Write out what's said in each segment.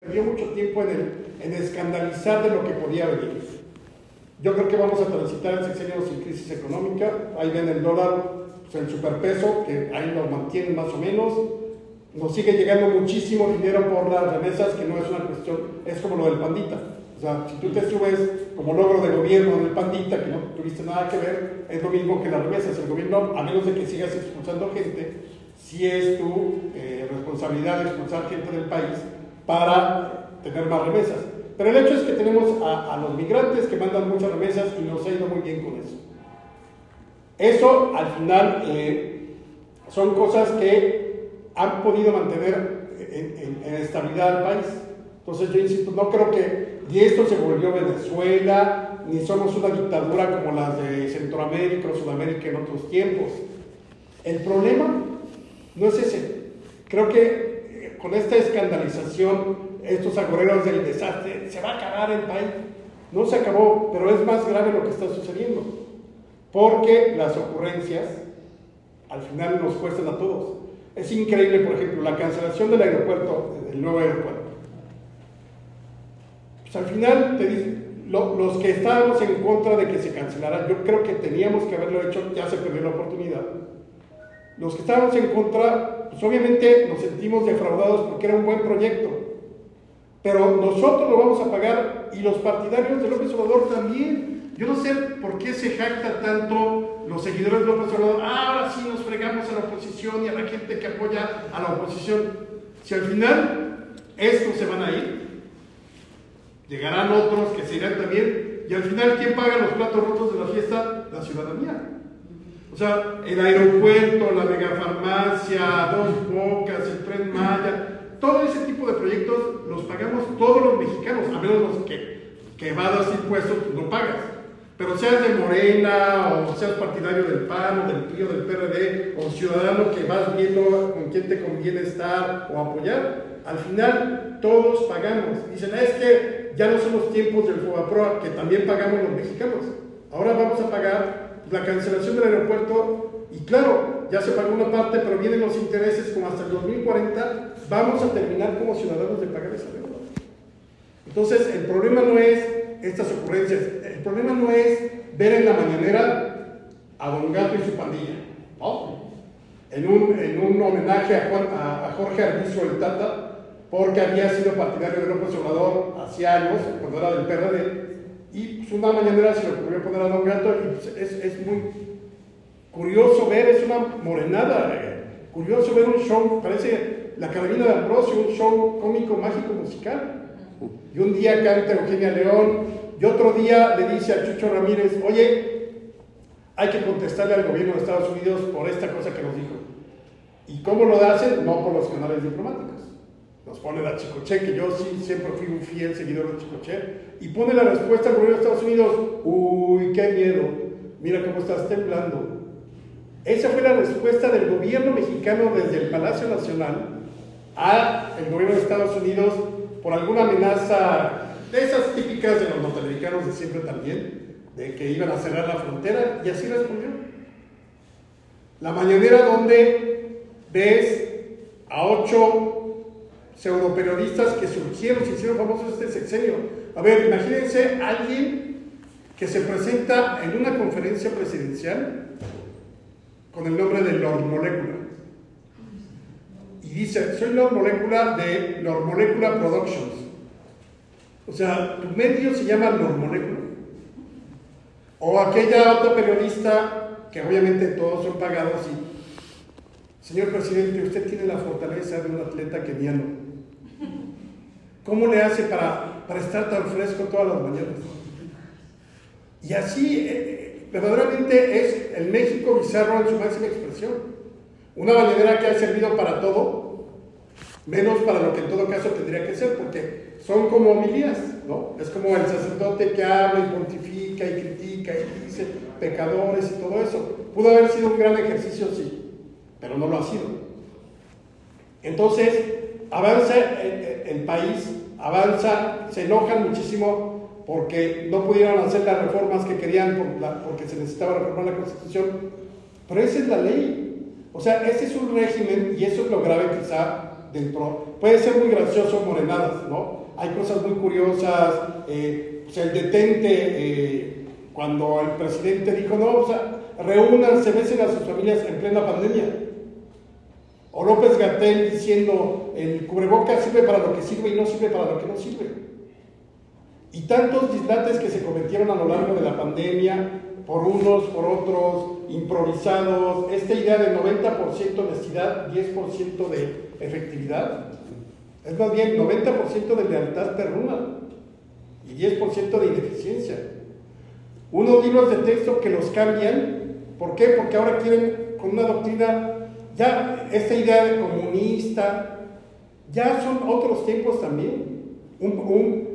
Perdió mucho tiempo en, escandalizar de lo que podía venir. Yo creo que vamos a transitar el sexenio sin crisis económica. Ahí ven el dólar, pues, el superpeso, que ahí lo mantienen más o menos. Nos sigue llegando muchísimo dinero por las remesas, que no es una cuestión, es como lo del pandita. O sea, si tú te subes como logro de gobierno del pandita, que no tuviste nada que ver, es lo mismo que las remesas. El gobierno, a menos de que sigas expulsando gente, si es tu eh, responsabilidad expulsar gente del país para tener más remesas. Pero el hecho es que tenemos a, los migrantes que mandan muchas remesas y nos ha ido muy bien con eso. Eso al final eh, son cosas que han podido mantener en, en, estabilidad al país. Entonces yo insisto, no creo que ni esto se volvió Venezuela, ni somos una dictadura como las de Centroamérica o Sudamérica en otros tiempos. El problema no es ese. Creo que con esta escandalización, estos agoreros del desastre, se va a acabar el país. No se acabó, pero es más grave lo que está sucediendo, porque las ocurrencias al final nos cuestan a todos. Es increíble, por ejemplo, la cancelación del aeropuerto, del nuevo aeropuerto. Pues al final te dicen, los que estábamos en contra de que se cancelara, yo creo que teníamos que haberlo hecho, ya se perdió la oportunidad. Los que estábamos en contra pues obviamente nos sentimos defraudados porque era un buen proyecto. Pero nosotros lo vamos a pagar y los partidarios de López Obrador también. Yo no sé por qué se jacta tanto los seguidores de López Obrador. Ah, ahora sí nos fregamos a la oposición y a la gente que apoya a la oposición. Si al final estos se van a ir, llegarán otros que se irán también. Y al final, ¿quién paga los platos rotos de la fiesta? La ciudadanía. O sea, el aeropuerto, la megafarmacia, Dos Bocas, el Tren Maya, todo ese tipo de proyectos los pagamos todos los mexicanos, a menos los que, que evadas impuestos, pues no pagas. Pero seas de Morena, o seas partidario del PAN, o del PRI, o del PRD, o ciudadano que vas viendo con quién te conviene estar o apoyar, al final todos pagamos. Dicen, ah, es que ya no son los tiempos del FOBAPROA, que también pagamos los mexicanos. Ahora vamos a pagar la cancelación del aeropuerto, y claro, ya se pagó una parte, pero vienen los intereses como hasta el 2040, vamos a terminar como ciudadanos de pagar esa deuda. Entonces, el problema no es estas ocurrencias, el problema no es ver en la mañanera a Don Gato y su pandilla. En un, en un homenaje a, Jorge Arbizu el Tata, porque había sido partidario de López Obrador hace años, cuando era del PRD, y pues, una mañanera se le ocurrió poner a Don Gato y pues, es, es, muy curioso ver, es una morenada, eh, curioso ver un show, parece la carabina de Ambrosio, un show cómico, mágico, musical. Y un día canta Eugenia León y otro día le dice a Chucho Ramírez, oye, hay que contestarle al gobierno de Estados Unidos por esta cosa que nos dijo. ¿Y cómo lo hacen? No por los canales diplomáticos nos pone la Chicoche, que yo sí siempre fui un fiel seguidor de Chicoche, y pone la respuesta al gobierno de Estados Unidos, uy, qué miedo, mira cómo estás temblando. Esa fue la respuesta del gobierno mexicano desde el Palacio Nacional al gobierno de Estados Unidos por alguna amenaza de esas típicas de los norteamericanos de siempre también, de que iban a cerrar la frontera, y así respondió. La mañanera donde ves a ocho pseudoperiodistas que surgieron, se hicieron famosos este sexenio. A ver, imagínense alguien que se presenta en una conferencia presidencial con el nombre de Lord Molecular. Y dice, soy Lord Molecular de Lord Molecular Productions. O sea, tu medio se llama Lord Molecular. O aquella otra periodista, que obviamente todos son pagados y, señor presidente, usted tiene la fortaleza de un atleta keniano ¿Cómo le hace para, para estar tan fresco todas las mañanas? Y así, eh, verdaderamente es el México bizarro en su máxima expresión. Una bañadera que ha servido para todo, menos para lo que en todo caso tendría que ser, porque son como homilías, ¿no? Es como el sacerdote que habla y pontifica y critica y dice pecadores y todo eso. Pudo haber sido un gran ejercicio, sí, pero no lo ha sido. Entonces, avanza el, país, avanza, se enojan muchísimo porque no pudieron hacer las reformas que querían porque se necesitaba reformar la Constitución, pero esa es la ley. O sea, ese es un régimen, y eso es lo grave quizá, dentro, puede ser muy gracioso morenadas, ¿no? Hay cosas muy curiosas, eh, el detente, eh, cuando el presidente dijo, no, o sea, reúnanse, besen a sus familias en plena pandemia. O López Gatel diciendo, el cubrebocas sirve para lo que sirve y no sirve para lo que no sirve. Y tantos dislates que se cometieron a lo largo de la pandemia, por unos, por otros, improvisados, esta idea de 90% honestidad, 10% de efectividad, es más bien 90% de lealtad perruna y 10% de ineficiencia. Unos libros de texto que los cambian, ¿por qué? Porque ahora quieren con una doctrina, ya esta idea de comunista, ya son otros tiempos también. Un,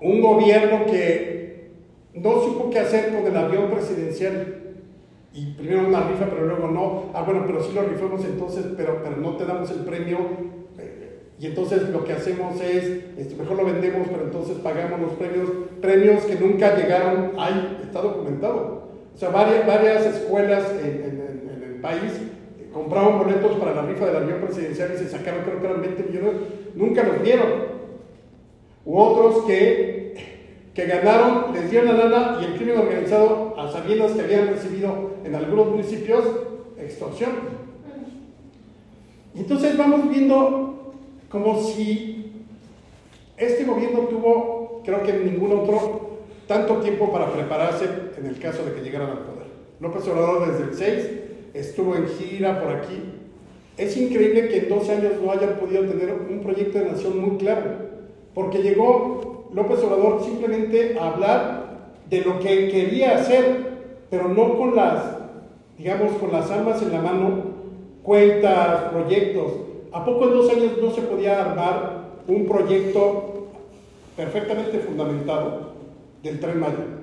un, gobierno que no supo qué hacer con el avión presidencial y primero una rifa, pero luego no. Ah, bueno, pero sí lo rifamos entonces, pero, pero no te damos el premio. Y entonces lo que hacemos es, este, mejor lo vendemos, pero entonces pagamos los premios, premios que nunca llegaron, ahí está documentado. O sea, varias, varias escuelas en, el país compraban boletos para la rifa del avión presidencial y se sacaron, creo que eran 20 millones, nunca los dieron. U otros que que ganaron, les dieron la lana y el crimen organizado, a sabiendas que habían recibido en algunos municipios, extorsión. Y entonces vamos viendo como si este gobierno tuvo, creo que ningún otro, tanto tiempo para prepararse en el caso de que llegaran al poder. López Obrador desde el 6 estuvo en gira por aquí. Es increíble que en dos años no hayan podido tener un proyecto de nación muy claro, porque llegó López Obrador simplemente a hablar de lo que quería hacer, pero no con las, digamos, con las armas en la mano, cuentas, proyectos. ¿A poco en dos años no se podía armar un proyecto perfectamente fundamentado del tren Maya?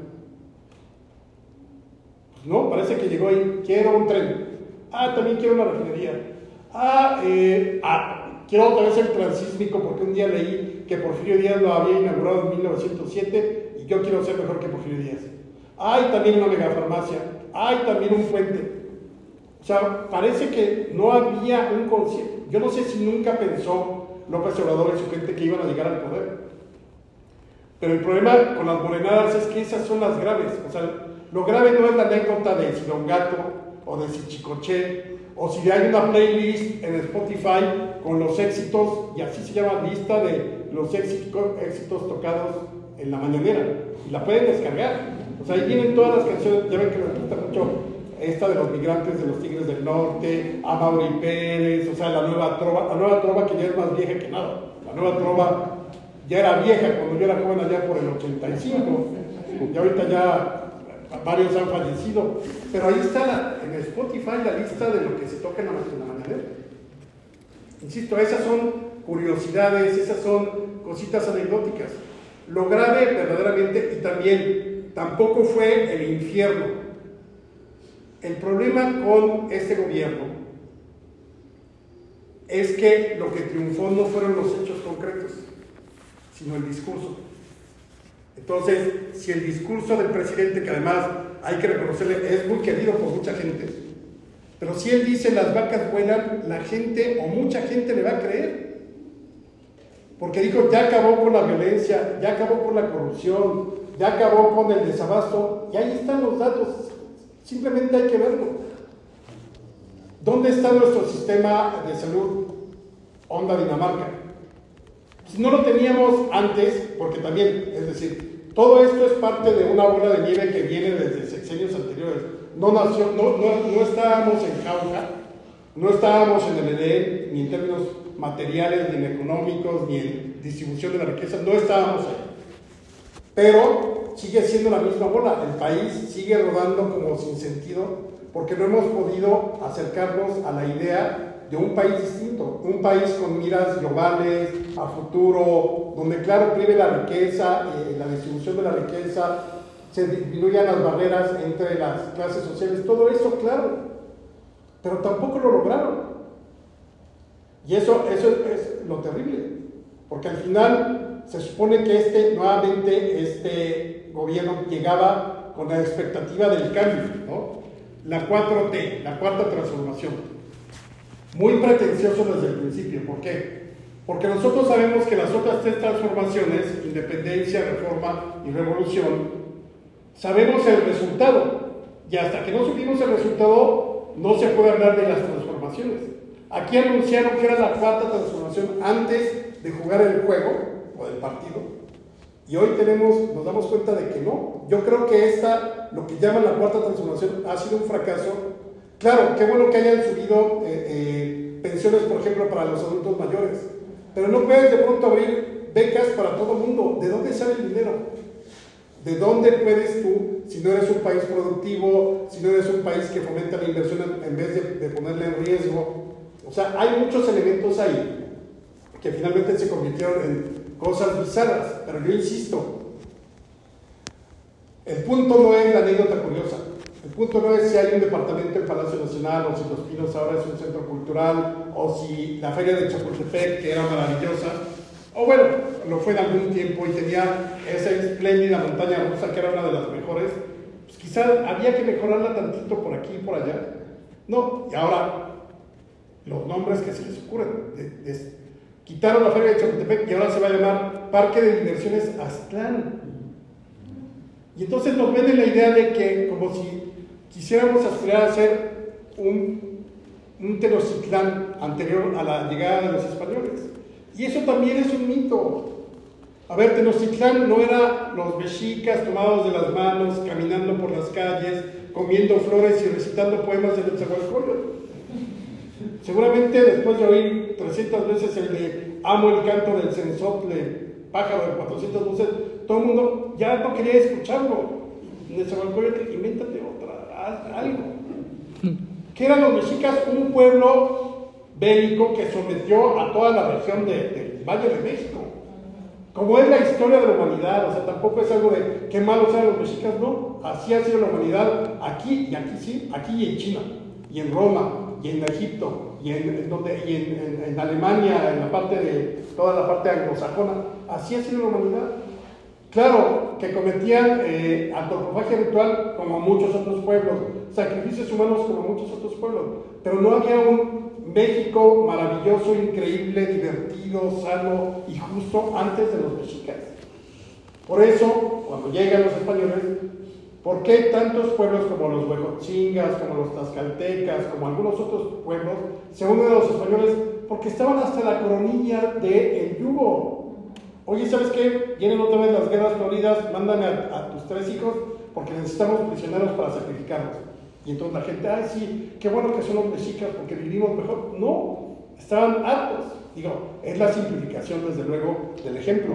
No, parece que llegó ahí, quiero un tren. Ah, también quiero una refinería. Ah, eh, ah quiero otra vez el transísmico porque un día leí que Porfirio Díaz lo había inaugurado en 1907 y yo quiero ser mejor que Porfirio Díaz. Hay también una megafarmacia, hay también un puente. O sea, parece que no había un concierto. Yo no sé si nunca pensó López Obrador y su gente que iban a llegar al poder. Pero el problema con las morenadas es que esas son las graves. O sea, lo grave no es la anécdota de si Don Gato o de si Chicoche o si hay una playlist en Spotify con los éxitos, y así se llama lista de los éxitos, tocados en la mañanera y la pueden descargar. O sea, ahí vienen todas las canciones, ya ven que me gusta mucho esta de los migrantes de los Tigres del Norte, a Mauri Pérez, o sea, la nueva trova, la nueva trova que ya es más vieja que nada. La nueva trova ya era vieja cuando yo era joven allá por el 85, y ahorita ya varios han fallecido, pero ahí está en Spotify la lista de lo que se toca en la, en la mañanera. Insisto, esas son curiosidades, esas son cositas anecdóticas. Lo grave verdaderamente, y también, tampoco fue el infierno. El problema con este gobierno es que lo que triunfó no fueron los hechos concretos, sino el discurso. Entonces, si el discurso del presidente, que además hay que reconocerle, es muy querido por mucha gente, pero si él dice las vacas vuelan, la gente o mucha gente le va a creer. Porque dijo, ya acabó con la violencia, ya acabó con la corrupción, ya acabó con el desabasto, y ahí están los datos, simplemente hay que verlo. ¿Dónde está nuestro sistema de salud Onda Dinamarca? Si no lo teníamos antes, porque también, es decir, todo esto es parte de una bola de nieve que viene desde sexenios anteriores. No, estábamos en Cauca, no estábamos en el ni en términos materiales, ni en económicos, ni en distribución de la riqueza, no estábamos ahí. Pero sigue siendo la misma bola, el país sigue rodando como sin sentido porque no hemos podido acercarnos a la idea de un país distinto, un país con miras globales, a futuro, donde claro prive la riqueza, eh, la distribución de la riqueza, se disminuyan las barreras entre las clases sociales, todo eso claro, pero tampoco lo lograron. Y eso, eso es lo terrible, porque al final se supone que este, nuevamente, este gobierno llegaba con la expectativa del cambio, ¿no? La 4T, la cuarta transformación. Muy pretencioso desde el principio. ¿Por qué? Porque nosotros sabemos que las otras tres transformaciones, independencia, reforma y revolución, sabemos el resultado. Y hasta que no supimos el resultado, no se puede hablar de las transformaciones. Aquí anunciaron que era la cuarta transformación antes de jugar el juego o del partido. Y hoy tenemos, nos damos cuenta de que no. Yo creo que esta, lo que llaman la cuarta transformación, ha sido un fracaso. Claro, qué bueno que hayan subido eh, eh, pensiones, por ejemplo, para los adultos mayores. Pero no puedes de pronto abrir becas para todo el mundo. ¿De dónde sale el dinero? ¿De dónde puedes tú, si no eres un país productivo, si no eres un país que fomenta la inversión en vez de, de ponerla en riesgo? O sea, hay muchos elementos ahí que finalmente se convirtieron en cosas bizarras, pero yo insisto, el punto no es la anécdota curiosa, el punto no es si hay un departamento en Palacio Nacional o si Los Pinos ahora es un centro cultural o si la feria de Chapultepec, que era maravillosa, o bueno, lo fue en algún tiempo y tenía esa espléndida montaña rusa que era una de las mejores, pues quizá había que mejorarla tantito por aquí y por allá. No, y ahora los nombres que se les ocurren, Quitaron la feria de Chapultepec y ahora se va a llamar Parque de Diversiones Aztlán. Y entonces nos venden la idea de que como si quisiéramos aspirar a ser un, un Tenochtitlán anterior a la llegada de los españoles. Y eso también es un mito. A ver, Tenochtitlán no era los mexicas tomados de las manos, caminando por las calles, comiendo flores y recitando poemas de Netzahualcóyotl. Seguramente después de oír 300 veces el de Amo el canto del sensople, pájaro de 400 voces, todo el mundo ya no quería escucharlo. Nezahualcóyotl, invéntate algo. Que eran los mexicas un pueblo bélico que sometió a toda la región del Valle de México. Como es la historia de la humanidad, o sea, tampoco es algo de qué malos eran los mexicas, no. Así ha sido la humanidad aquí y aquí sí, aquí y en China, y en Roma, y en Egipto, y, en, donde, y en, Alemania, en la parte de toda la parte anglosajona. Así ha sido la humanidad. Claro que cometían eh, antropofagia ritual como muchos otros pueblos, sacrificios humanos como muchos otros pueblos, pero no había un México maravilloso, increíble, divertido, sano y justo antes de los mexicas. Por eso, cuando llegan los españoles, ¿Por qué tantos pueblos como los huejotzingas, como los tlaxcaltecas, como algunos otros pueblos se unen a los españoles? Porque estaban hasta la coronilla del yugo. Oye, ¿sabes qué? Vienen otra vez las guerras floridas, mándame a, tus tres hijos porque necesitamos prisioneros para sacrificarlos. Y entonces la gente, ay, sí, qué bueno que son los mexicas porque vivimos mejor. No, estaban hartos. Digo, es la simplificación, desde luego, del ejemplo.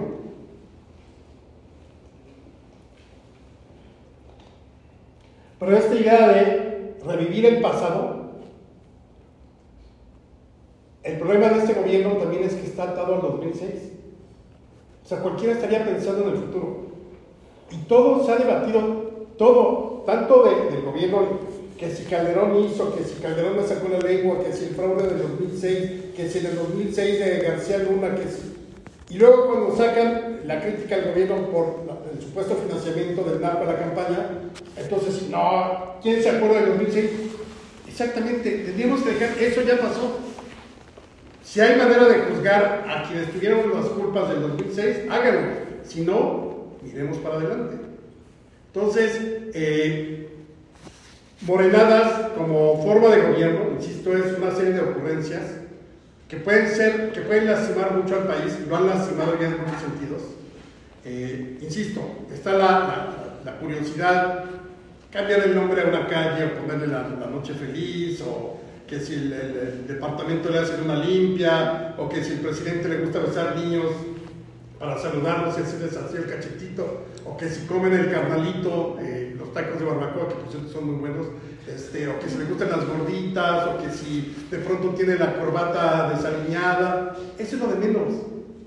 Pero esta idea de revivir el pasado, el problema de este gobierno también es que está atado al 2006. O sea, cualquiera estaría pensando en el futuro. Y todo se ha debatido, todo, tanto del gobierno, que si Calderón hizo, que si Calderón me sacó la lengua, que si el fraude del 2006, que si en el 2006 de García Luna, que si... Y luego cuando sacan la crítica al gobierno por el supuesto financiamiento del narco a la campaña, entonces, no, ¿quién se acuerda del 2006? Exactamente, tendríamos que dejar, eso ya pasó. Si hay manera de juzgar a quienes tuvieron las culpas del 2006, háganlo. Si no, miremos para adelante. Entonces, eh, morenadas como forma de gobierno, insisto, es una serie de ocurrencias que pueden ser, que pueden lastimar mucho al país, lo han lastimado ya en muchos sentidos. Eh, insisto, está la, la, curiosidad, cambiar el nombre a una calle o ponerle la, noche feliz, o que si el, departamento le hace una limpia, o que si el presidente le gusta besar niños para saludarlos y hacerles así el cachetito, o que si comen el carnalito, eh, los tacos de barbacoa, que por cierto son muy buenos, este, o que si le gustan las gorditas, o que si de pronto tiene la corbata desaliñada, eso es lo de menos,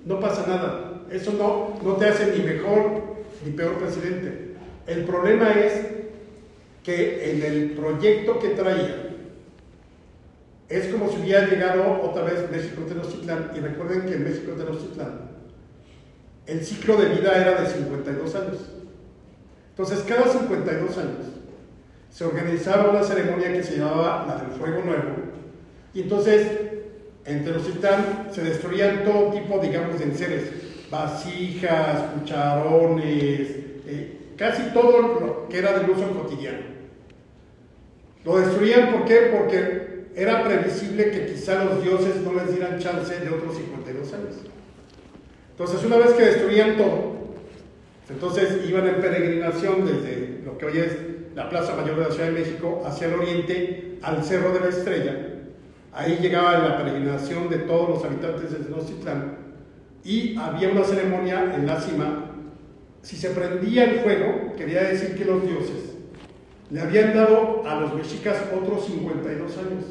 no pasa nada. Eso no, no te hace ni mejor ni peor presidente. El problema es que en el proyecto que traía, es como si hubiera llegado otra vez México Tenochtitlán, y recuerden que en México Tenochtitlán el ciclo de vida era de 52 años. Entonces, cada 52 años se organizaba una ceremonia que se llamaba la del Fuego Nuevo, y entonces En Tenochtitlán se destruían todo tipo, digamos, de enseres, vasijas, cucharones, eh, casi todo lo que era del uso cotidiano. Lo destruían, ¿por qué? Porque era previsible que quizá los dioses no les dieran chance de otros 52 años. Entonces, una vez que destruían todo, entonces iban en peregrinación desde lo que hoy es la Plaza Mayor de la Ciudad de México hacia el oriente, al Cerro de la Estrella. Ahí llegaba la peregrinación de todos los habitantes de Tenochtitlán y había una ceremonia en la cima. Si se prendía el fuego, quería decir que los dioses le habían dado a los mexicas otros 52 años.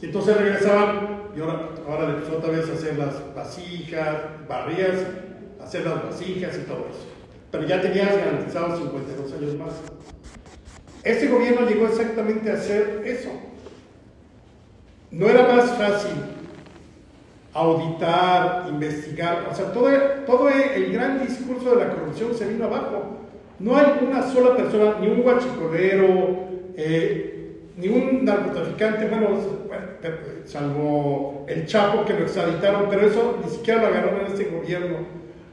Y entonces regresaban y ahora, ahora le empezó otra vez a hacer las vasijas, barrías, hacer las vasijas y todo eso. Pero ya tenías garantizados 52 años más. Este gobierno llegó exactamente a hacer eso. No era más fácil auditar, investigar, o sea, todo, todo el gran discurso de la corrupción se vino abajo. No hay una sola persona, ni un guachicolero, eh, ni un narcotraficante, bueno, salvo el Chapo que lo extraditaron, pero eso ni siquiera lo agarraron en este gobierno.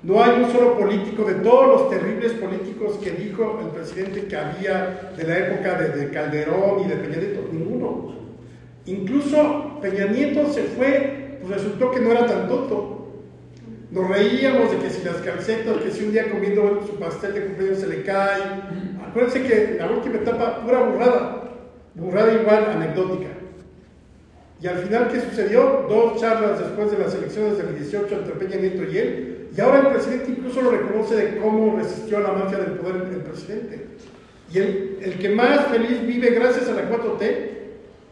No hay un solo político de todos los terribles políticos que dijo el presidente que había de la época de, Calderón y de Peña Nieto, ninguno. Incluso Peña Nieto se fue, pues resultó que no era tan tonto. Nos reíamos de que si las calcetas, que si un día comiendo su pastel de cumpleaños se le cae. Acuérdense que la última etapa, pura burrada, burrada igual anecdótica. Y al final, ¿qué sucedió? Dos charlas después de las elecciones del 18 entre Peña Nieto y él. Y ahora el presidente incluso lo reconoce de cómo resistió a la mafia del poder el presidente. Y el, el que más feliz vive gracias a la 4T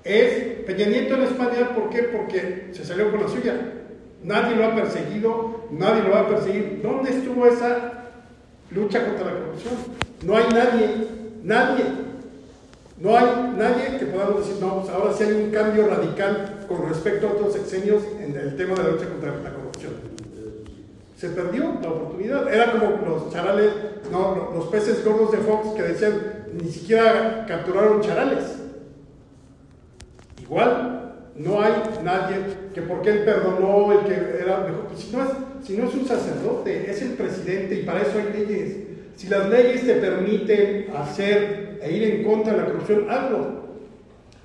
es Peña Nieto en España. ¿Por qué? Porque se salió con la suya. Nadie lo ha perseguido, nadie lo va a perseguir. ¿Dónde estuvo esa lucha contra la corrupción? No hay nadie, nadie. No hay nadie que podamos decir, no, pues ahora sí hay un cambio radical con respecto a otros sexenios en el tema de la lucha contra la corrupción. Se perdió la oportunidad. Era como los charales, no, los peces gordos de Fox que decían, ni siquiera capturaron charales. Igual, no hay nadie que porque él perdonó y que era mejor. Si, no es, si no es un sacerdote, es el presidente y para eso hay leyes. Si las leyes te permiten hacer e ir en contra de la corrupción, hazlo.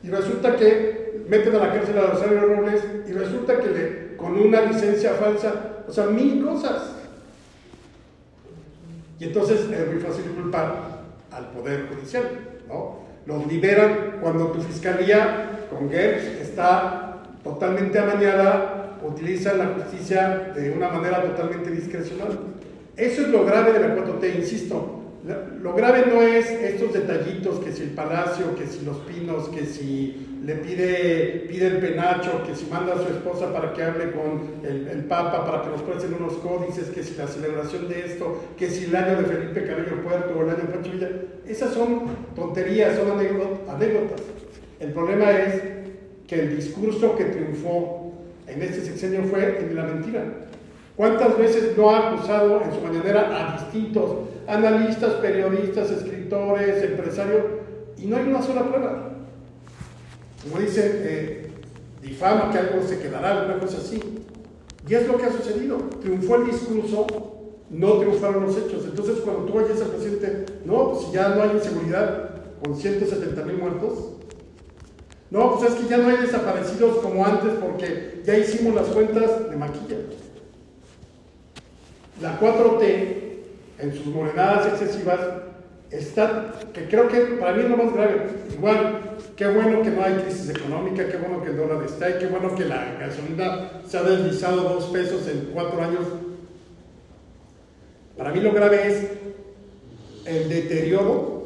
Y resulta que meten a la cárcel a Rosario Robles y resulta que le, con una licencia falsa, o sea, mil cosas. Y entonces es muy fácil culpar al Poder Judicial, ¿no? Los liberan cuando tu fiscalía con Gertz está totalmente amañada, utiliza la justicia de una manera totalmente discrecional. Eso es lo grave de la 4T, insisto. Lo grave no es estos detallitos, que si el palacio, que si los pinos, que si le pide, pide el penacho, que si manda a su esposa para que hable con el, el Papa, para que nos presten unos códices, que si la celebración de esto, que si el año de Felipe Carrillo Puerto o el año de Pancho Villa. Esas son tonterías, son anécdotas. El problema es que el discurso que triunfó en este sexenio fue el de la mentira. ¿Cuántas veces no ha acusado en su mañanera a distintos analistas, periodistas, escritores, empresarios? Y no hay una sola prueba. Como dicen, eh, difama que algo se quedará, alguna cosa así. Y es lo que ha sucedido. Triunfó el discurso, no triunfaron los hechos. Entonces, cuando tú oyes al presidente, no, pues si ya no hay inseguridad con 170 mil muertos, no, pues es que ya no hay desaparecidos como antes porque ya hicimos las cuentas de maquilla. La 4T, en sus morenadas excesivas, está, que creo que para mí es lo más grave. Igual, qué bueno que no hay crisis económica, qué bueno que el dólar está y qué bueno que la gasolina se ha deslizado dos pesos en cuatro años. Para mí lo grave es el deterioro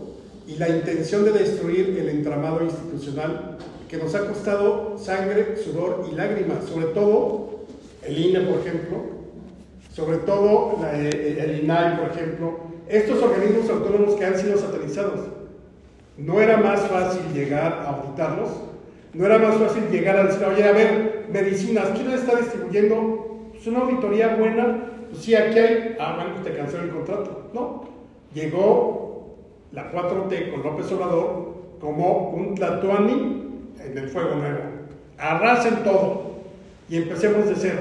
y la intención de destruir el entramado institucional que nos ha costado sangre, sudor y lágrimas, sobre todo el INE, por ejemplo, sobre todo eh, el INAI, por ejemplo, estos organismos autónomos que han sido satanizados. No era más fácil llegar a auditarlos, no era más fácil llegar a decir, oye, a ver, medicinas, ¿quién está distribuyendo? Es pues una auditoría buena, pues sí, aquí hay, ah, bueno, te canceló el contrato. No, llegó la 4T con López Obrador como un tlatoani en el fuego nuevo. arrasen todo y empecemos de cero.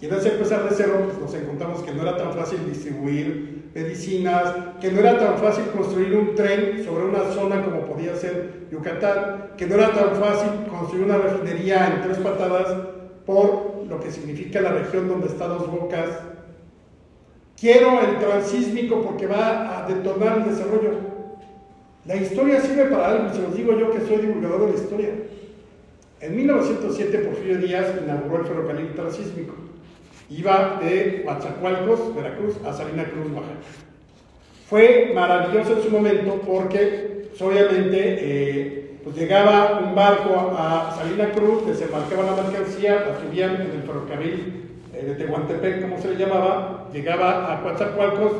Y en ese empezar de cero, pues nos encontramos que no era tan fácil distribuir medicinas, que no era tan fácil construir un tren sobre una zona como podía ser Yucatán, que no era tan fácil construir una refinería en tres patadas por lo que significa la región donde está Dos Bocas. Quiero el transísmico porque va a detonar el desarrollo. La historia sirve para algo, se los digo yo que soy divulgador de la historia. En 1907 Porfirio Díaz inauguró el ferrocarril transísmico. Iba de Coatzacoalcos, Veracruz, a Salina Cruz, Oaxaca. Fue maravilloso en su momento porque, obviamente, eh, pues llegaba un barco a Salina Cruz, desembarcaba la mercancía, la subían en el ferrocarril eh, de Tehuantepec, como se le llamaba, llegaba a Coatzacoalcos,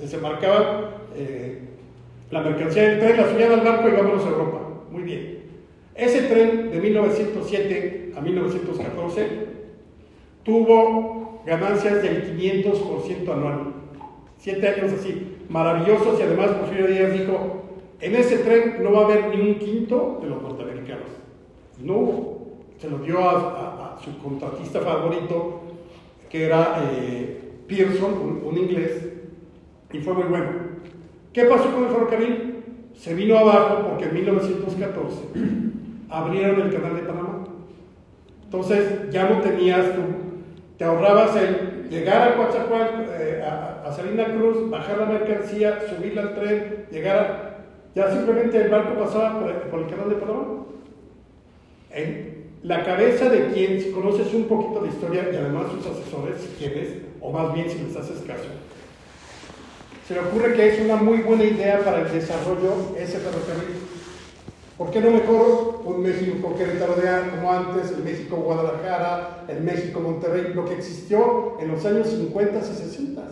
desembarcaba eh, la mercancía del tren, la subían al barco y vámonos a Europa. Muy bien. Ese tren de 1907 a 1914 tuvo ganancias del 500% anual. Siete años así, maravillosos y además Porfirio Díaz dijo, en ese tren no va a haber ni un quinto de los norteamericanos. No. Se lo dio a, su contratista favorito, que era eh, Pearson, un, inglés, y fue muy bueno. ¿Qué pasó con el ferrocarril? Se vino abajo porque en 1914 abrieron el canal de Panamá. Entonces ya no tenías tú, te ahorrabas el llegar a Coatzacoalcos, eh, a, Salina Cruz, bajar la mercancía, subirla al tren, llegar a, ya simplemente el barco pasaba por el, canal de Panamá. En la cabeza de quien, si conoces un poquito de historia y además sus asesores, si quieres, o más bien si les haces caso, se le ocurre que es una muy buena idea para el desarrollo ese ferrocarril. ¿Por qué no mejor un México Querétaro de como antes, el México Guadalajara, el México Monterrey, lo que existió en los años 50 y 60?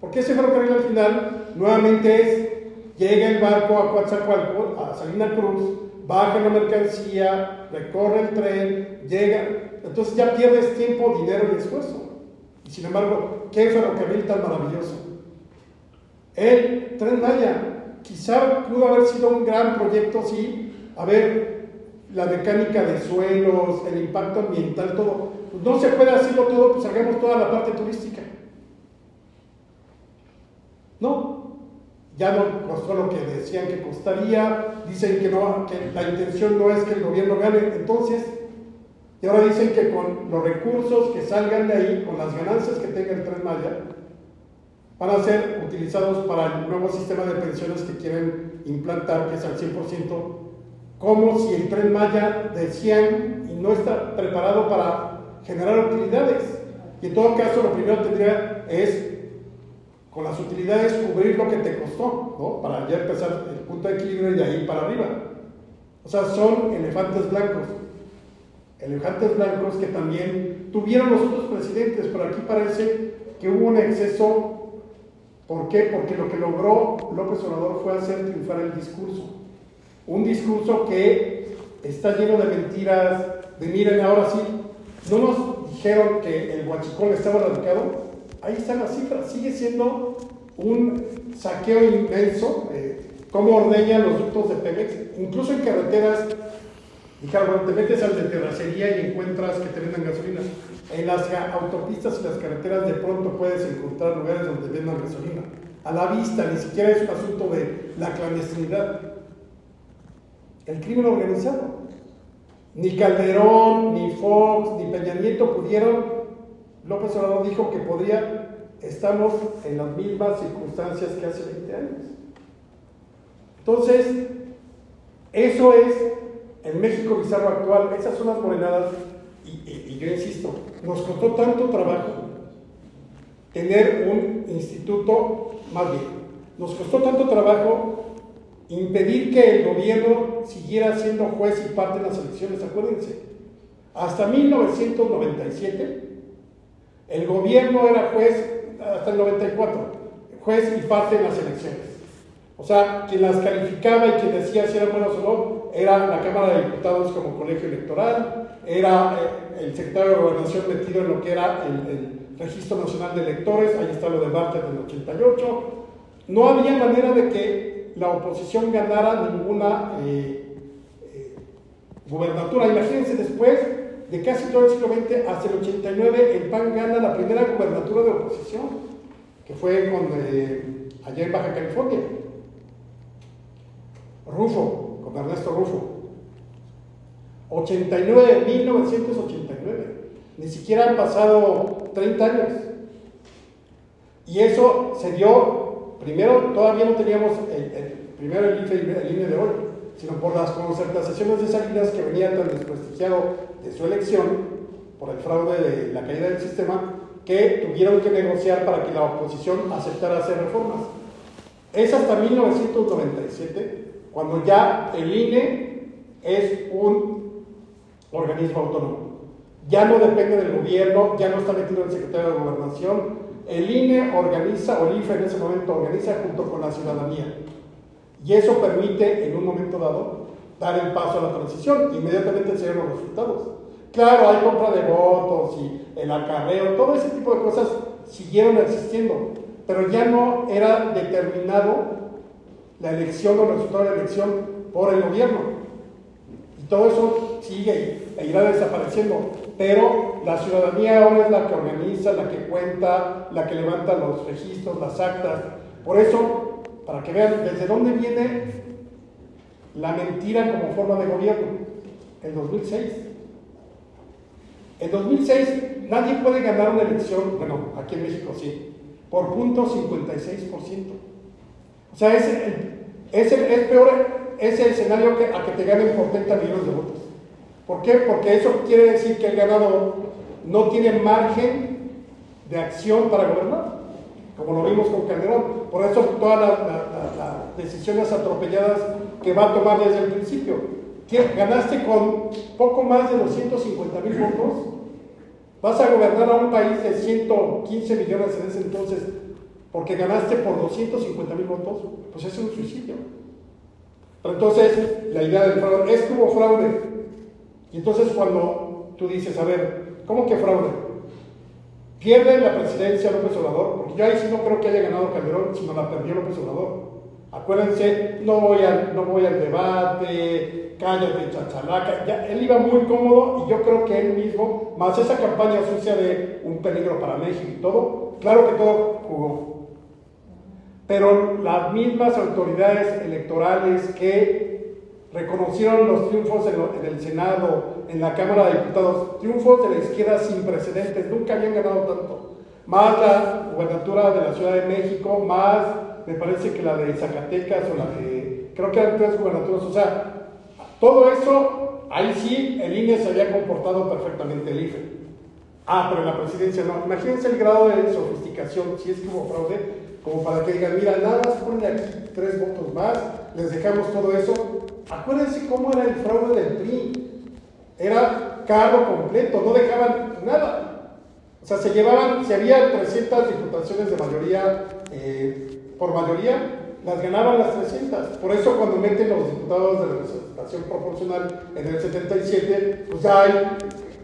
Porque ese ferrocarril al final nuevamente es Llega el barco a Coatzacoalcos, a Salina Cruz, baja la mercancía, recorre el tren, llega. Entonces ya pierdes tiempo, dinero y esfuerzo. Y sin embargo, qué ferrocarril tan maravilloso. El tren Maya, quizá pudo haber sido un gran proyecto, sí. A ver, la mecánica de suelos, el impacto ambiental, todo. Pues no se puede hacerlo todo, pues hagamos toda la parte turística. No, ya no costó lo que decían que costaría, dicen que, no, que la intención no es que el gobierno gane, entonces, y ahora dicen que con los recursos que salgan de ahí, con las ganancias que tenga el Tren Maya, van a ser utilizados para el nuevo sistema de pensiones que quieren implantar, que es al 100%, como si el Tren Maya decían y no está preparado para generar utilidades. Y en todo caso, lo primero tendría es con las utilidades cubrir lo que te costó, ¿no? Para ya empezar el punto de equilibrio y de ahí para arriba. O sea, son elefantes blancos. Elefantes blancos que también tuvieron los otros presidentes, pero aquí parece que hubo un exceso. ¿Por qué? Porque lo que logró López Obrador fue hacer triunfar el discurso. Un discurso que está lleno de mentiras, de miren, ahora sí, no nos dijeron que el huachicol estaba radicado, ahí están las cifras, sigue siendo un saqueo inmenso, eh, cómo ordeñan los ductos de Pemex, incluso en carreteras, dijeron, te metes al de terracería y encuentras que te vendan gasolina. En las autopistas y las carreteras de pronto puedes encontrar lugares donde vendan gasolina. A la vista, ni siquiera es un asunto de la clandestinidad. El crimen organizado. Ni Calderón, ni Fox, ni Peña Nieto pudieron López Obrador dijo que podría, estamos en las mismas circunstancias que hace 20 años. Entonces, eso es el México bizarro actual, esas son las morenadas, y, yo insisto, nos costó tanto trabajo tener un instituto, más bien, nos costó tanto trabajo impedir que el gobierno siguiera siendo juez y parte de las elecciones, acuérdense. Hasta 1997 el gobierno era juez hasta el 94, juez y parte en las elecciones. O sea, quien las calificaba y quien decía si eran buenas o no, era la Cámara de Diputados como colegio electoral, era eh, el secretario de Gobernación metido en lo que era el, Registro Nacional de Electores, ahí está lo de Bartlett del 88. No había manera de que la oposición ganara ninguna, eh, eh, gubernatura. Imagínense después de casi todo el siglo XX hasta el 89, el PAN gana la primera gubernatura de oposición, que fue con, eh, allá en Baja California. Rufo, con Ernesto Rufo. 89, 1989. Ni siquiera han pasado 30 años. Y eso se dio, primero todavía no teníamos el, primero el IFE el INE de hoy, sino por las concertaciones de Salinas que venía tan desprestigiado de su elección, por el fraude de la caída del sistema, que tuvieron que negociar para que la oposición aceptara hacer reformas. Es hasta 1997 cuando ya el INE es un organismo autónomo. Ya no depende del gobierno, ya no está metido el secretario de Gobernación. El INE organiza, o IFE en ese momento organiza junto con la ciudadanía. Y eso permite, en un momento dado, dar el paso a la transición. Inmediatamente se ven los resultados. Claro, hay compra de votos y el acarreo, todo ese tipo de cosas siguieron existiendo, pero ya no era determinado la elección o el resultado de la elección por el gobierno. Todo eso sigue e irá desapareciendo. Pero la ciudadanía ahora es la que organiza, la que cuenta, la que levanta los registros, las actas. Por eso, para que vean desde dónde viene la mentira como forma de gobierno. El 2006. En 2006 nadie puede ganar una elección, bueno, aquí en México sí, por punto 56%. O sea, es, es, es peor ese escenario que, a que te ganen por 30 millones de votos. ¿Por qué? Porque eso quiere decir que el ganador no tiene margen de acción para gobernar, como lo vimos con Calderón. Por eso todas las, decisiones atropelladas que va a tomar desde el principio. Ganaste con poco más de 250 mil votos, vas a gobernar a un país de 115 millones en ese entonces, porque ganaste por 250 mil votos, pues es un suicidio. Entonces, la idea del fraude es como fraude. Y entonces cuando tú dices, a ver, ¿cómo que fraude? Pierde la presidencia López Obrador, porque yo ahí sí no creo que haya ganado Calderón, sino la perdió López Obrador. Acuérdense, no voy al, no voy al debate, cállate, chachalaca. Ya, él iba muy cómodo y yo creo que él mismo, más esa campaña sucia de un peligro para México y todo, claro que todo jugó. Pero las mismas autoridades electorales que reconocieron los triunfos en, el Senado, en la Cámara de Diputados, triunfos de la izquierda sin precedentes, nunca habían ganado tanto. Más la gubernatura de la Ciudad de México, más me parece que la de Zacatecas o la de, creo que eran tres gubernaturas, o sea, todo eso, ahí sí el INE se había comportado perfectamente el IFE. Ah, pero en la presidencia no. Imagínense el grado de sofisticación, si es que hubo fraude, como para que digan, mira, nada más ponle aquí tres votos más, les dejamos todo eso. Acuérdense cómo era el fraude del PRI. Era cargo completo, no dejaban nada. O sea, se llevaban, si había 300 diputaciones de mayoría, eh, por mayoría, las ganaban las 300. Por eso cuando meten los diputados de la representación proporcional en el 77, pues hay,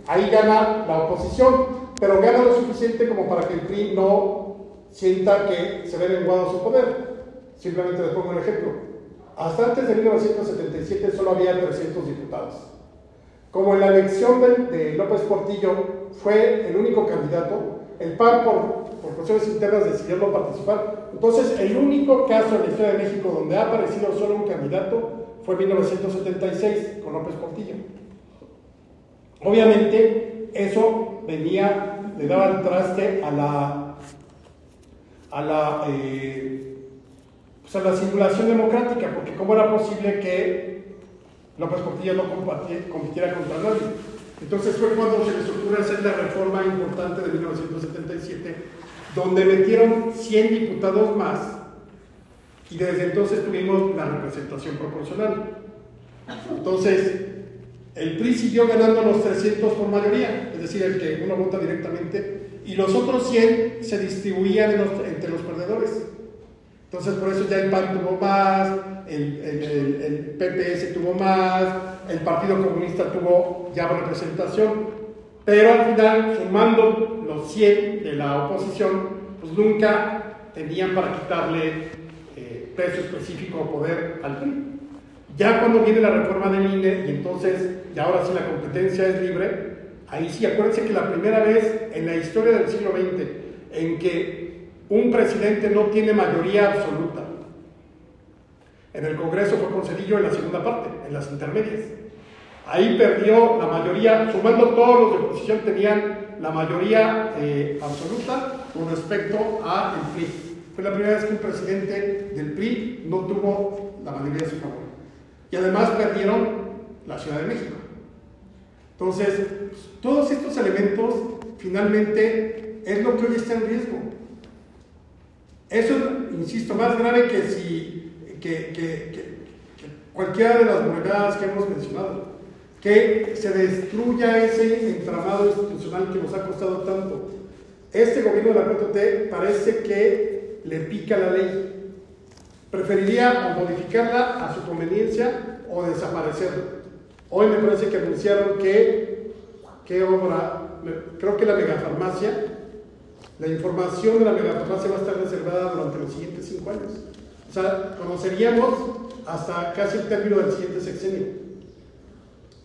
ahí gana la oposición, pero gana lo suficiente como para que el PRI no sienta que se ve lenguado su poder. Simplemente les pongo un ejemplo. Hasta antes de 1977 solo había 300 diputados. Como en la elección de, López Portillo fue el único candidato, el PAN por, por cuestiones internas decidió no participar. Entonces, el único caso en la historia de México donde ha aparecido solo un candidato fue en 1976 con López Portillo. Obviamente, eso venía, le daba el traste a la a la, eh, pues la simulación democrática, porque cómo era posible que López Portillo no compitiera contra nadie. Entonces fue cuando se les ocurre hacer la reforma importante de 1977, donde metieron 100 diputados más y desde entonces tuvimos la representación proporcional. Entonces, el PRI siguió ganando los 300 por mayoría, es decir, el que uno vota directamente y los otros 100 se distribuían entre los perdedores. Entonces por eso ya el PAN tuvo más, el, el, PPS tuvo más, el Partido Comunista tuvo ya representación, pero al final, sumando los 100 de la oposición, pues nunca tenían para quitarle eh, peso específico o poder al PRI. Ya cuando viene la reforma del INE y entonces, y ahora sí la competencia es libre, ahí sí, acuérdense que la primera vez en la historia del siglo XX en que un presidente no tiene mayoría absoluta, en el Congreso fue con Cedillo en la segunda parte, en las intermedias. Ahí perdió la mayoría, sumando todos los de oposición tenían la mayoría eh, absoluta con respecto al PRI. Fue la primera vez que un presidente del PRI no tuvo la mayoría a su favor. Y además perdieron la Ciudad de México. Entonces, todos estos elementos finalmente es lo que hoy está en riesgo. Eso, insisto, más grave que si que, que, cualquiera de las monedas que hemos mencionado, que se destruya ese entramado institucional que nos ha costado tanto. Este gobierno de la 4T parece que le pica la ley. Preferiría modificarla a su conveniencia o desaparecerla. Hoy me parece que anunciaron que, ¿qué obra? Creo que la megafarmacia, la información de la megafarmacia va a estar reservada durante los siguientes cinco años. O sea, conoceríamos hasta casi el término del siguiente sexenio.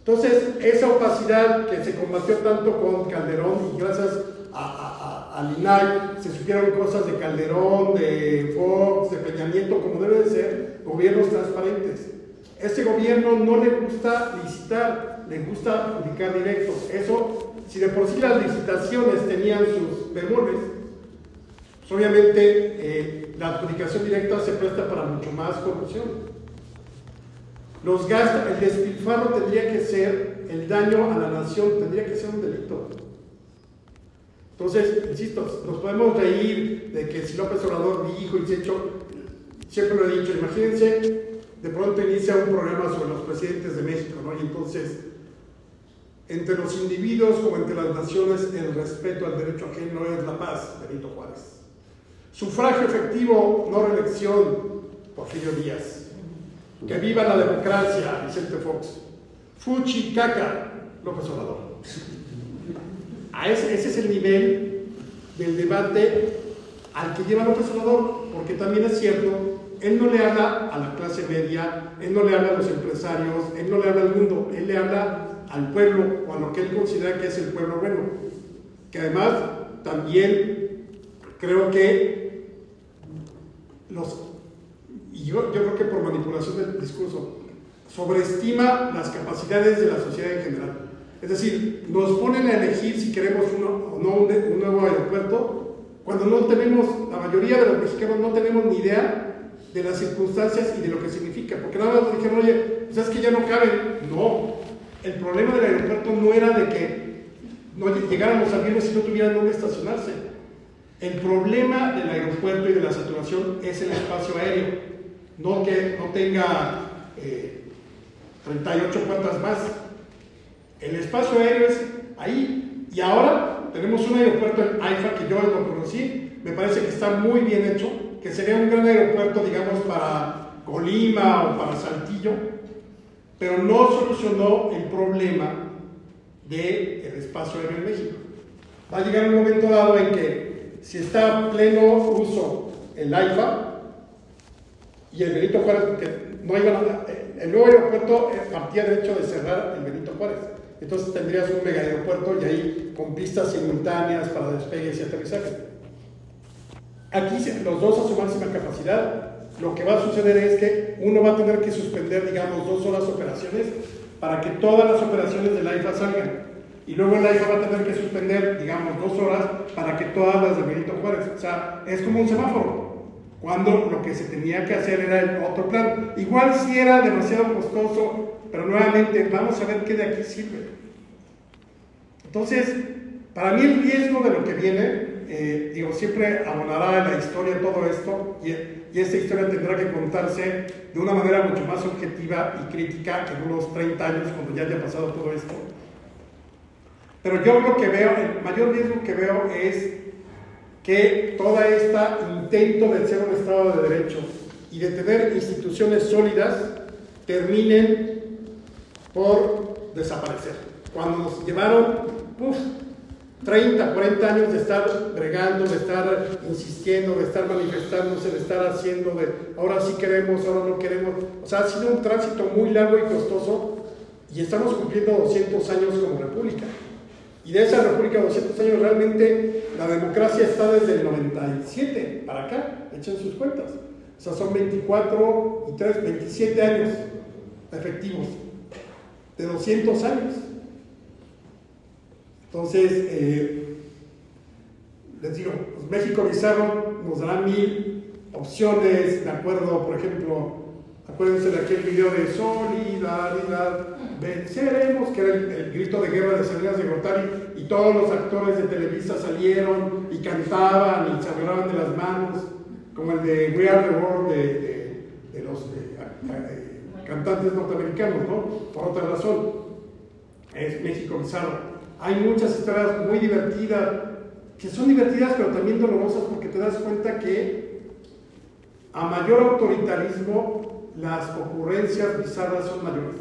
Entonces, esa opacidad que se combatió tanto con Calderón y gracias a, a, INAI se supieron cosas de Calderón, de Fox, de Peña como debe de ser, gobiernos transparentes. Este gobierno no le gusta licitar, le gusta adjudicar directos. Eso, si de por sí las licitaciones tenían sus bemoles, pues obviamente eh, la adjudicación directa se presta para mucho más corrupción. Los gastos, el despilfarro tendría que ser, el daño a la nación tendría que ser un delito. Entonces, insisto, nos podemos reír de que si López Obrador dijo y se hecho, siempre lo he dicho, imagínense, de pronto inicia un programa sobre los presidentes de México, ¿no? Y entonces, entre los individuos como entre las naciones, el respeto al derecho ajeno es la paz, Benito Juárez. Sufragio efectivo, no reelección, Porfirio Díaz. Que viva la democracia, Vicente Fox. Fuchi caca, López Obrador. A ese, ese es el nivel del debate al que lleva López Obrador, porque también es cierto, él no le habla a la clase media, él no le habla a los empresarios, él no le habla al mundo, él le habla al pueblo o a lo que él considera que es el pueblo bueno. Que además también creo que los y yo, creo que por manipulación del discurso, sobreestima las capacidades de la sociedad en general. Es decir, nos ponen a elegir si queremos o no un, nuevo aeropuerto, cuando no tenemos, la mayoría de los mexicanos no tenemos ni idea de las circunstancias y de lo que significa. Porque nada más nos dijeron, oye, pues es que ya no caben. No, el problema del aeropuerto no era de que no llegáramos a viernes y no tuvieran dónde estacionarse. El problema del aeropuerto y de la saturación es el espacio aéreo no que no tenga 38 eh, puertas más. El espacio aéreo es ahí. Y ahora tenemos un aeropuerto en AIFA que yo lo conocí, me parece que está muy bien hecho, que sería un gran aeropuerto, digamos, para Colima o para Saltillo, pero no solucionó el problema del espacio aéreo en México. Va a llegar un momento dado en que si está en pleno uso el AIFA, y el Benito Juárez, porque no iba nada, eh, el nuevo aeropuerto eh, partía del hecho de cerrar el Benito Juárez. Entonces tendrías un mega aeropuerto y ahí con pistas simultáneas para despegues y aterrizaje. Aquí los dos a su máxima capacidad, lo que va a suceder es que uno va a tener que suspender, digamos, dos horas operaciones para que todas las operaciones del AIFA salgan. Y luego el AIFA va a tener que suspender, digamos, dos horas para que todas las de Benito Juárez. O sea, es como un semáforo cuando lo que se tenía que hacer era el otro plan. Igual si era demasiado costoso, pero nuevamente vamos a ver qué de aquí sirve. Entonces, para mí el riesgo de lo que viene, eh, digo, siempre abonará en la historia todo esto y, y, esta historia tendrá que contarse de una manera mucho más objetiva y crítica en unos 30 años cuando ya haya pasado todo esto. Pero yo lo que veo, el mayor riesgo que veo es que todo este intento de ser un Estado de Derecho y de tener instituciones sólidas terminen por desaparecer. Cuando nos llevaron, uff, 30, 40 años de estar bregando, de estar insistiendo, de estar manifestándose, de estar haciendo, de ahora sí queremos, ahora no queremos. O sea, ha sido un tránsito muy largo y costoso y estamos cumpliendo 200 años como república. Y de esa república 200 años realmente la democracia está desde el 97 para acá, echen sus cuentas. O sea, son 24 y 3, 27 años efectivos de 200 años. Entonces, eh, les digo, pues México Bizarro nos dará mil opciones, de acuerdo, por ejemplo, acuérdense de aquel video de solidaridad, venceremos, que era el, grito de guerra de Salinas de Gortari, y todos los actores de Televisa salieron y cantaban y se agarraban de las manos, como el de We Are the World de, los cantantes norteamericanos, ¿no? Por otra razón, es México Bizarro. Hay muchas historias muy divertidas, que son divertidas pero también dolorosas porque te das cuenta que a mayor autoritarismo las ocurrencias bizarras son mayores.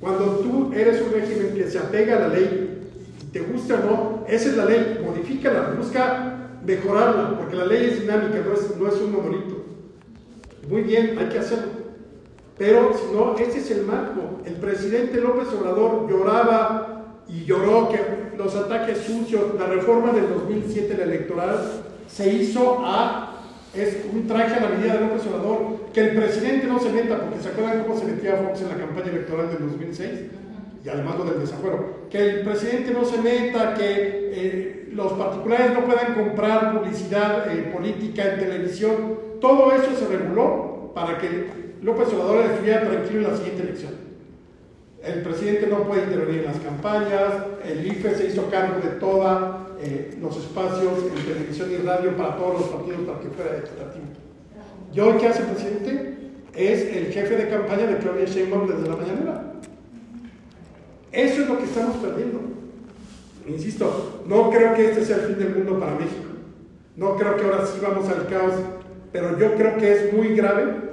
Cuando tú eres un régimen que se apega a la ley, te gusta o no, esa es la ley, modifícala, busca mejorarla, porque la ley es dinámica, no es, no es un monolito. Muy bien, hay que hacerlo. Pero si no, ese es el marco. El presidente López Obrador lloraba y lloró que los ataques sucios, la reforma del 2007, la electoral, se hizo a, es un traje a la medida de López Obrador, que el presidente no se meta, porque se acuerdan cómo se metía Fox en la campaña electoral del 2006, y además lo del desafuero, que el presidente no se meta, que eh, los particulares no puedan comprar publicidad eh, política en televisión, todo eso se reguló para que López Obrador estuviera tranquilo en la siguiente elección. El presidente no puede intervenir en las campañas, el IFE se hizo cargo de todos eh, los espacios en televisión y radio para todos los partidos para que fuera equitativo. ¿Y hoy qué hace el presidente? Es el jefe de campaña de Claudia Sheinbaum desde la mañanera. Eso es lo que estamos perdiendo. Insisto, no creo que este sea el fin del mundo para México. No creo que ahora sí vamos al caos, pero yo creo que es muy grave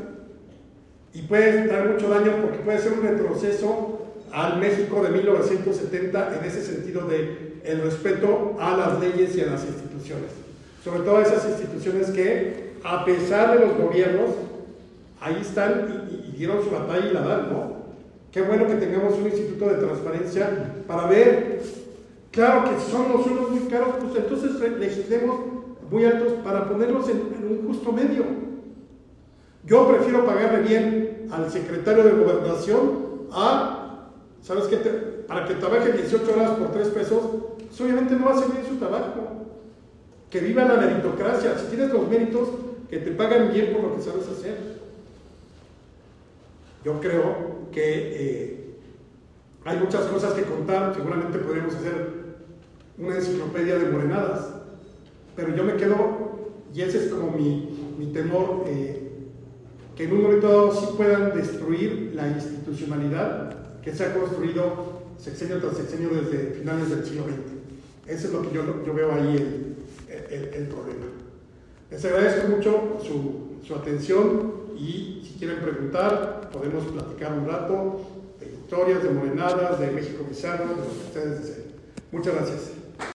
y puede dar mucho daño porque puede ser un retroceso al México de 1970 en ese sentido de el respeto a las leyes y a las instituciones. Sobre todo esas instituciones que, a pesar de los gobiernos, ahí están y, dieron su batalla y la dan, ¿no? Qué bueno que tengamos un instituto de transparencia para ver, claro que son los unos muy caros, pues entonces legislemos muy altos para ponerlos en un justo medio. Yo prefiero pagarle bien al secretario de gobernación a, ¿sabes qué? para que trabaje 18 horas por 3 pesos, pues obviamente no hace bien su trabajo. Que viva la meritocracia. Si tienes los méritos, que te pagan bien por lo que sabes hacer. Yo creo que eh, hay muchas cosas que contar. Seguramente podríamos hacer una enciclopedia de morenadas. Pero yo me quedo, y ese es como mi, mi temor. Eh, que en un momento dado sí puedan destruir la institucionalidad que se ha construido sexenio tras sexenio desde finales del siglo XX. Eso es lo que yo, veo ahí el, problema. Les agradezco mucho su, su, atención y si quieren preguntar, podemos platicar un rato de historias, de morenadas, de México Bizarro, de lo que ustedes deseen. Muchas gracias.